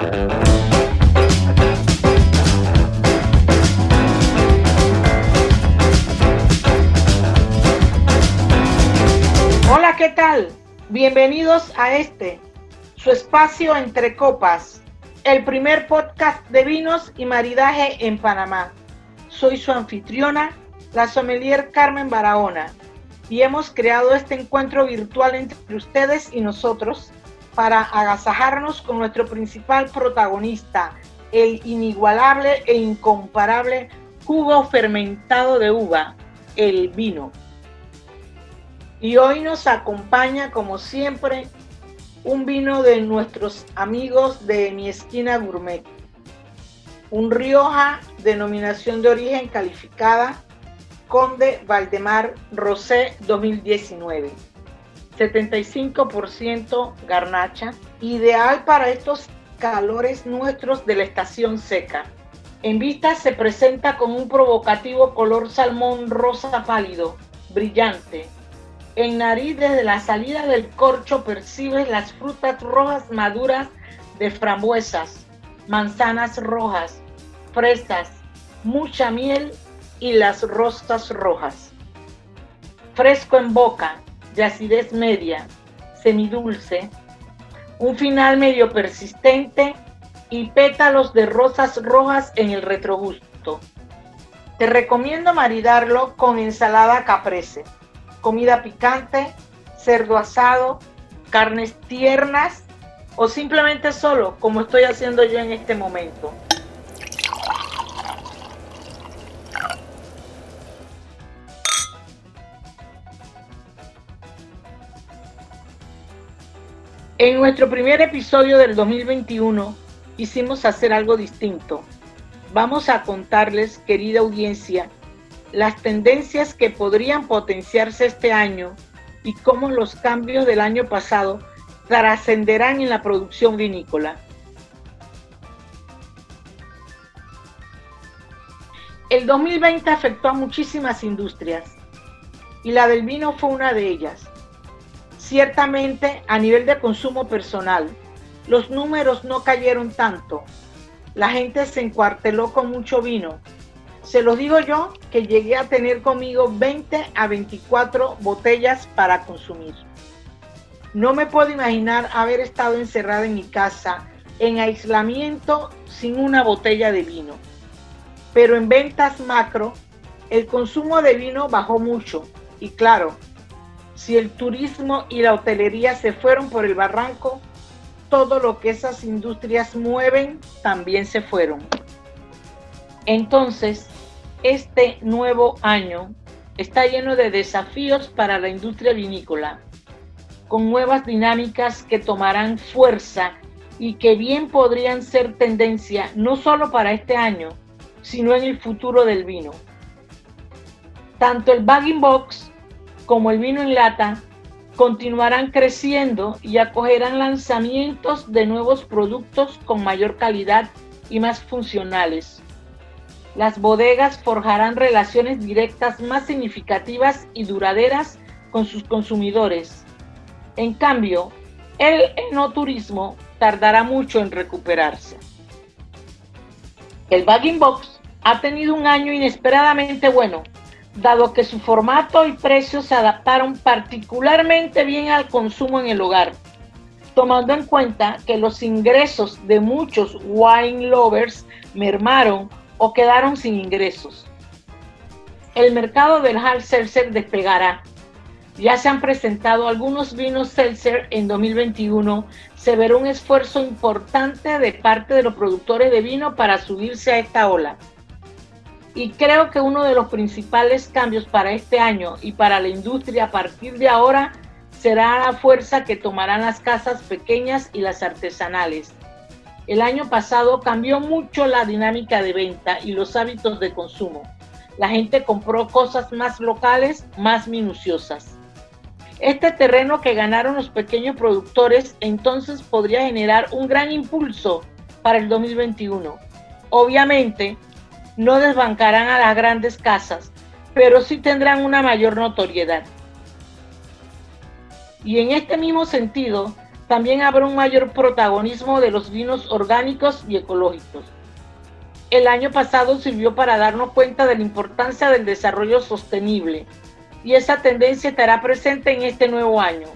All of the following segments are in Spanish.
Hola, ¿qué tal? Bienvenidos a este, su espacio entre copas, el primer podcast de vinos y maridaje en Panamá. Soy su anfitriona, la sommelier Carmen Barahona, y hemos creado este encuentro virtual entre ustedes y nosotros para agasajarnos con nuestro principal protagonista, el inigualable e incomparable jugo fermentado de uva, el vino. Y hoy nos acompaña, como siempre, un vino de nuestros amigos de Mi Esquina Gourmet. Un Rioja, denominación de origen calificada, Conde Valdemar Rosé 2019. 75% garnacha, ideal para estos calores nuestros de la estación seca. En vista se presenta con un provocativo color salmón rosa pálido, brillante, en nariz, desde la salida del corcho, percibes las frutas rojas maduras de frambuesas, manzanas rojas, fresas, mucha miel y las rosas rojas. Fresco en boca, de acidez media, semidulce, un final medio persistente y pétalos de rosas rojas en el retrogusto. Te recomiendo maridarlo con ensalada caprese comida picante, cerdo asado, carnes tiernas o simplemente solo, como estoy haciendo yo en este momento. En nuestro primer episodio del 2021 quisimos hacer algo distinto. Vamos a contarles, querida audiencia, las tendencias que podrían potenciarse este año y cómo los cambios del año pasado trascenderán en la producción vinícola. El 2020 afectó a muchísimas industrias y la del vino fue una de ellas. Ciertamente a nivel de consumo personal, los números no cayeron tanto. La gente se encuarteló con mucho vino se lo digo yo que llegué a tener conmigo 20 a 24 botellas para consumir. No me puedo imaginar haber estado encerrada en mi casa en aislamiento sin una botella de vino. Pero en ventas macro, el consumo de vino bajó mucho. Y claro, si el turismo y la hotelería se fueron por el barranco, todo lo que esas industrias mueven también se fueron. Entonces, este nuevo año está lleno de desafíos para la industria vinícola, con nuevas dinámicas que tomarán fuerza y que bien podrían ser tendencia no solo para este año, sino en el futuro del vino. Tanto el bagging box como el vino en lata continuarán creciendo y acogerán lanzamientos de nuevos productos con mayor calidad y más funcionales las bodegas forjarán relaciones directas más significativas y duraderas con sus consumidores. En cambio, el enoturismo tardará mucho en recuperarse. El Bagging Box ha tenido un año inesperadamente bueno, dado que su formato y precios se adaptaron particularmente bien al consumo en el hogar, tomando en cuenta que los ingresos de muchos wine lovers mermaron o quedaron sin ingresos. El mercado del hard seltzer despegará. Ya se han presentado algunos vinos seltzer en 2021. Se verá un esfuerzo importante de parte de los productores de vino para subirse a esta ola. Y creo que uno de los principales cambios para este año y para la industria a partir de ahora será la fuerza que tomarán las casas pequeñas y las artesanales el año pasado cambió mucho la dinámica de venta y los hábitos de consumo. La gente compró cosas más locales, más minuciosas. Este terreno que ganaron los pequeños productores entonces podría generar un gran impulso para el 2021. Obviamente, no desbancarán a las grandes casas, pero sí tendrán una mayor notoriedad. Y en este mismo sentido, también habrá un mayor protagonismo de los vinos orgánicos y ecológicos. El año pasado sirvió para darnos cuenta de la importancia del desarrollo sostenible y esa tendencia estará presente en este nuevo año.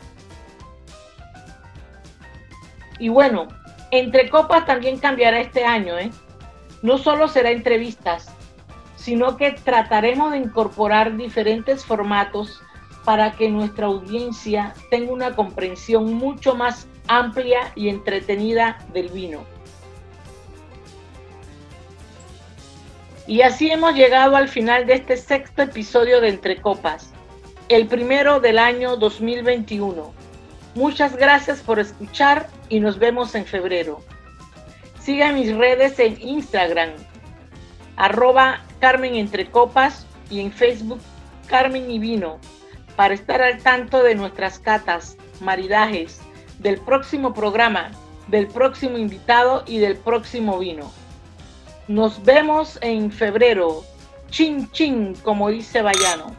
Y bueno, entre copas también cambiará este año, ¿eh? No solo será entrevistas, sino que trataremos de incorporar diferentes formatos para que nuestra audiencia tenga una comprensión mucho más amplia y entretenida del vino. Y así hemos llegado al final de este sexto episodio de Entre Copas, el primero del año 2021. Muchas gracias por escuchar y nos vemos en febrero. Siga mis redes en Instagram, arroba Carmen Entre Copas y en Facebook Carmen y Vino para estar al tanto de nuestras catas, maridajes, del próximo programa, del próximo invitado y del próximo vino. Nos vemos en febrero. Chin chin, como dice Bayano.